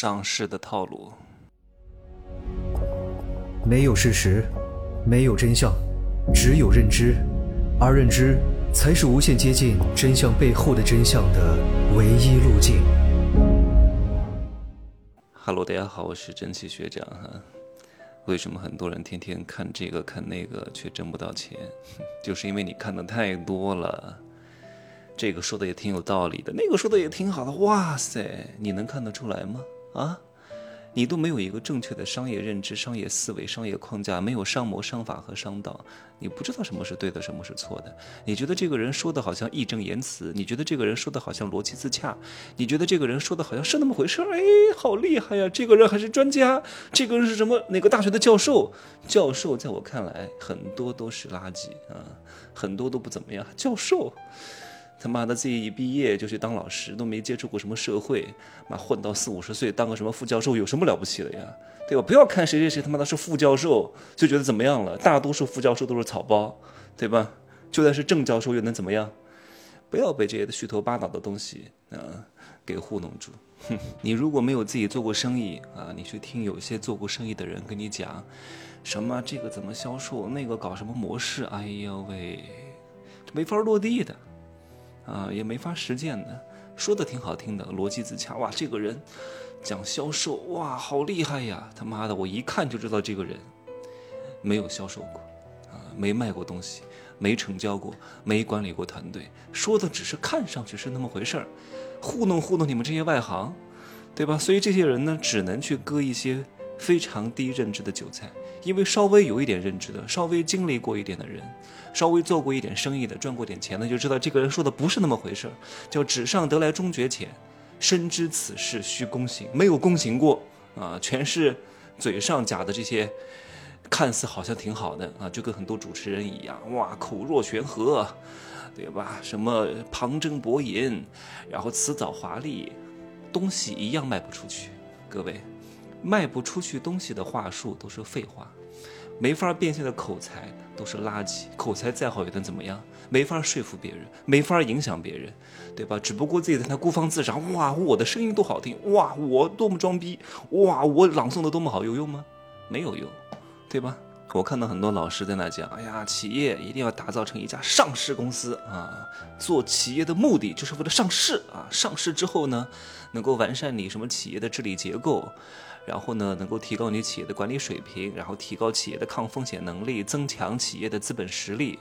上市的套路。没有事实，没有真相，只有认知，而认知才是无限接近真相背后的真相的唯一路径。Hello，大家好，我是蒸汽学长哈。为什么很多人天天看这个看那个却挣不到钱？就是因为你看的太多了。这个说的也挺有道理的，那个说的也挺好的。哇塞，你能看得出来吗？啊，你都没有一个正确的商业认知、商业思维、商业框架，没有商谋、商法和商道，你不知道什么是对的，什么是错的。你觉得这个人说的好像义正言辞，你觉得这个人说的好像逻辑自洽，你觉得这个人说的好像是那么回事儿？哎，好厉害呀！这个人还是专家，这个人是什么哪个大学的教授？教授在我看来很多都是垃圾啊，很多都不怎么样。教授。他妈的，自己一毕业就去当老师，都没接触过什么社会，妈混到四五十岁当个什么副教授有什么了不起的呀？对吧？不要看谁谁谁他妈的是副教授就觉得怎么样了，大多数副教授都是草包，对吧？就算是正教授又能怎么样？不要被这些虚头巴脑的东西啊给糊弄住。哼，你如果没有自己做过生意啊，你去听有些做过生意的人跟你讲，什么这个怎么销售，那个搞什么模式，哎呦喂，这没法落地的。啊，也没法实践的，说的挺好听的，逻辑自洽。哇，这个人讲销售，哇，好厉害呀！他妈的，我一看就知道这个人没有销售过，啊，没卖过东西，没成交过，没管理过团队，说的只是看上去是那么回事儿，糊弄糊弄你们这些外行，对吧？所以这些人呢，只能去割一些非常低认知的韭菜。因为稍微有一点认知的，稍微经历过一点的人，稍微做过一点生意的，赚过点钱的，就知道这个人说的不是那么回事儿，叫纸上得来终觉浅，深知此事需躬行，没有躬行过啊，全是嘴上讲的这些，看似好像挺好的啊，就跟很多主持人一样，哇，口若悬河，对吧？什么旁征博引，然后辞藻华丽，东西一样卖不出去，各位。卖不出去东西的话术都是废话，没法变现的口才都是垃圾。口才再好又能怎么样？没法说服别人，没法影响别人，对吧？只不过自己在那孤芳自赏。哇，我的声音多好听！哇，我多么装逼！哇，我朗诵的多么好，有用吗？没有用，对吧？我看到很多老师在那讲，哎呀，企业一定要打造成一家上市公司啊！做企业的目的就是为了上市啊！上市之后呢，能够完善你什么企业的治理结构。然后呢，能够提高你企业的管理水平，然后提高企业的抗风险能力，增强企业的资本实力，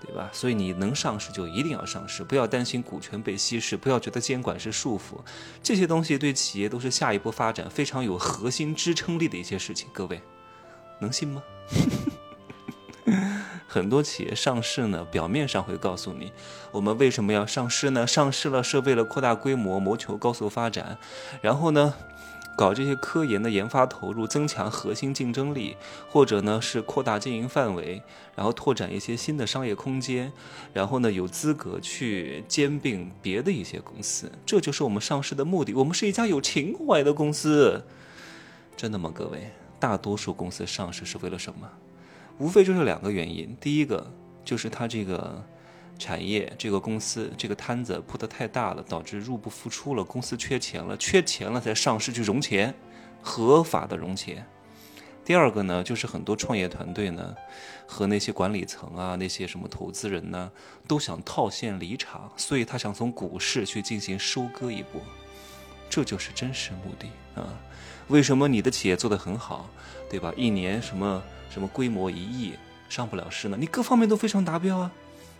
对吧？所以你能上市就一定要上市，不要担心股权被稀释，不要觉得监管是束缚，这些东西对企业都是下一步发展非常有核心支撑力的一些事情。各位，能信吗？很多企业上市呢，表面上会告诉你，我们为什么要上市呢？上市了是为了扩大规模，谋求高速发展，然后呢？搞这些科研的研发投入，增强核心竞争力，或者呢是扩大经营范围，然后拓展一些新的商业空间，然后呢有资格去兼并别的一些公司，这就是我们上市的目的。我们是一家有情怀的公司，真的吗？各位，大多数公司上市是为了什么？无非就是两个原因，第一个就是它这个。产业这个公司这个摊子铺得太大了，导致入不敷出了，公司缺钱了，缺钱了才上市去融钱，合法的融钱。第二个呢，就是很多创业团队呢，和那些管理层啊，那些什么投资人呢，都想套现离场，所以他想从股市去进行收割一波，这就是真实目的啊。为什么你的企业做得很好，对吧？一年什么什么规模一亿上不了市呢？你各方面都非常达标啊。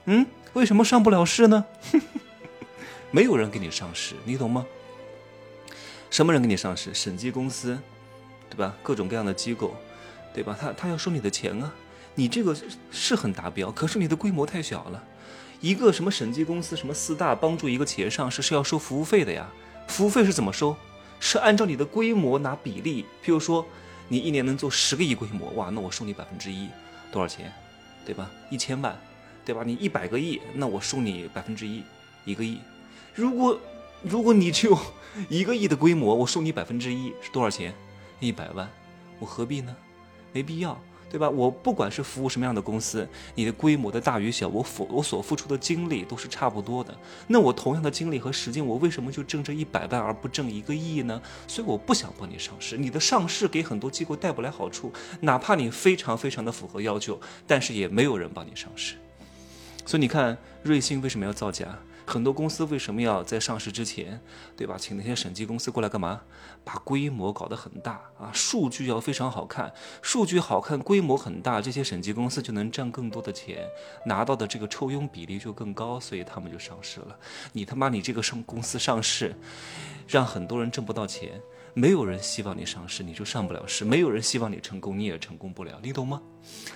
嗯，为什么上不了市呢？没有人给你上市，你懂吗？什么人给你上市？审计公司，对吧？各种各样的机构，对吧？他他要收你的钱啊！你这个是很达标，可是你的规模太小了。一个什么审计公司，什么四大帮助一个企业上市是要收服务费的呀？服务费是怎么收？是按照你的规模拿比例。譬如说，你一年能做十个亿规模，哇，那我收你百分之一，多少钱？对吧？一千万。对吧？你一百个亿，那我收你百分之一，一个亿。如果如果你只有一个亿的规模，我收你百分之一是多少钱？一百万，我何必呢？没必要，对吧？我不管是服务什么样的公司，你的规模的大与小，我付我所付出的精力都是差不多的。那我同样的精力和时间，我为什么就挣这一百万而不挣一个亿呢？所以我不想帮你上市。你的上市给很多机构带不来好处，哪怕你非常非常的符合要求，但是也没有人帮你上市。所以你看，瑞幸为什么要造假？很多公司为什么要在上市之前，对吧？请那些审计公司过来干嘛？把规模搞得很大啊，数据要非常好看，数据好看，规模很大，这些审计公司就能赚更多的钱，拿到的这个抽佣比例就更高，所以他们就上市了。你他妈你这个上公司上市，让很多人挣不到钱。没有人希望你上市，你就上不了市；没有人希望你成功，你也成功不了，你懂吗？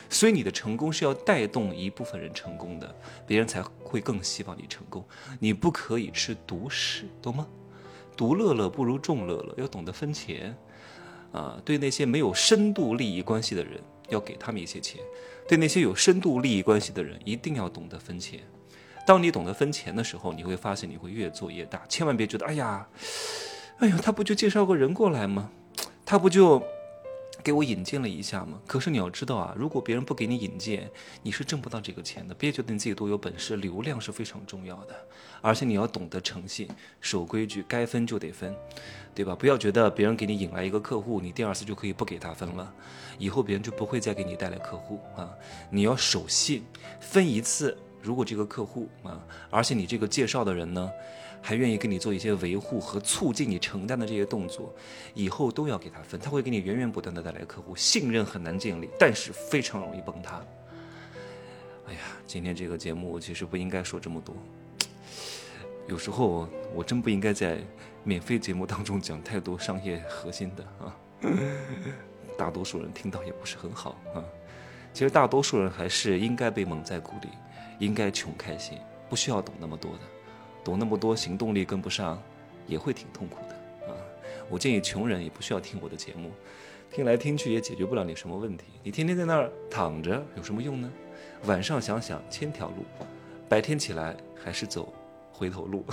所以你的成功是要带动一部分人成功的，别人才会更希望你成功。你不可以吃独食，懂吗？独乐乐不如众乐乐，要懂得分钱啊！对那些没有深度利益关系的人，要给他们一些钱；对那些有深度利益关系的人，一定要懂得分钱。当你懂得分钱的时候，你会发现你会越做越大。千万别觉得，哎呀。哎呀，他不就介绍个人过来吗？他不就给我引荐了一下吗？可是你要知道啊，如果别人不给你引荐，你是挣不到这个钱的。别觉得你自己多有本事，流量是非常重要的，而且你要懂得诚信、守规矩，该分就得分，对吧？不要觉得别人给你引来一个客户，你第二次就可以不给他分了，以后别人就不会再给你带来客户啊。你要守信，分一次，如果这个客户啊，而且你这个介绍的人呢？还愿意跟你做一些维护和促进你承担的这些动作，以后都要给他分，他会给你源源不断的带来客户，信任很难建立，但是非常容易崩塌。哎呀，今天这个节目其实不应该说这么多，有时候我真不应该在免费节目当中讲太多商业核心的啊，大多数人听到也不是很好啊。其实大多数人还是应该被蒙在鼓里，应该穷开心，不需要懂那么多的。懂那么多，行动力跟不上，也会挺痛苦的啊！我建议穷人也不需要听我的节目，听来听去也解决不了你什么问题。你天天在那儿躺着有什么用呢？晚上想想千条路，白天起来还是走回头路。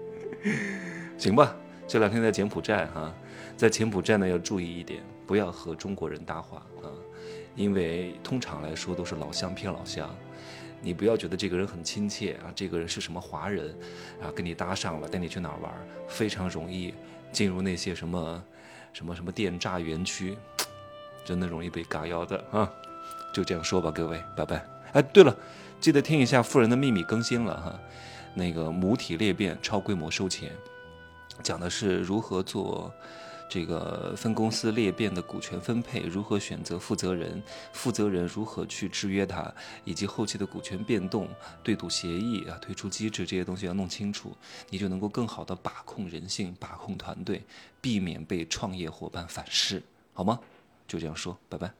行吧，这两天在柬埔寨哈，在柬埔寨呢要注意一点，不要和中国人搭话啊，因为通常来说都是老乡骗老乡。你不要觉得这个人很亲切啊，这个人是什么华人，啊，跟你搭上了，带你去哪儿玩，非常容易进入那些什么，什么什么电诈园区，真的容易被嘎腰的啊！就这样说吧，各位，拜拜。哎，对了，记得听一下《富人的秘密》更新了哈，那个母体裂变超规模收钱，讲的是如何做。这个分公司裂变的股权分配，如何选择负责人，负责人如何去制约他，以及后期的股权变动、对赌协议啊、退出机制这些东西要弄清楚，你就能够更好的把控人性、把控团队，避免被创业伙伴反噬，好吗？就这样说，拜拜。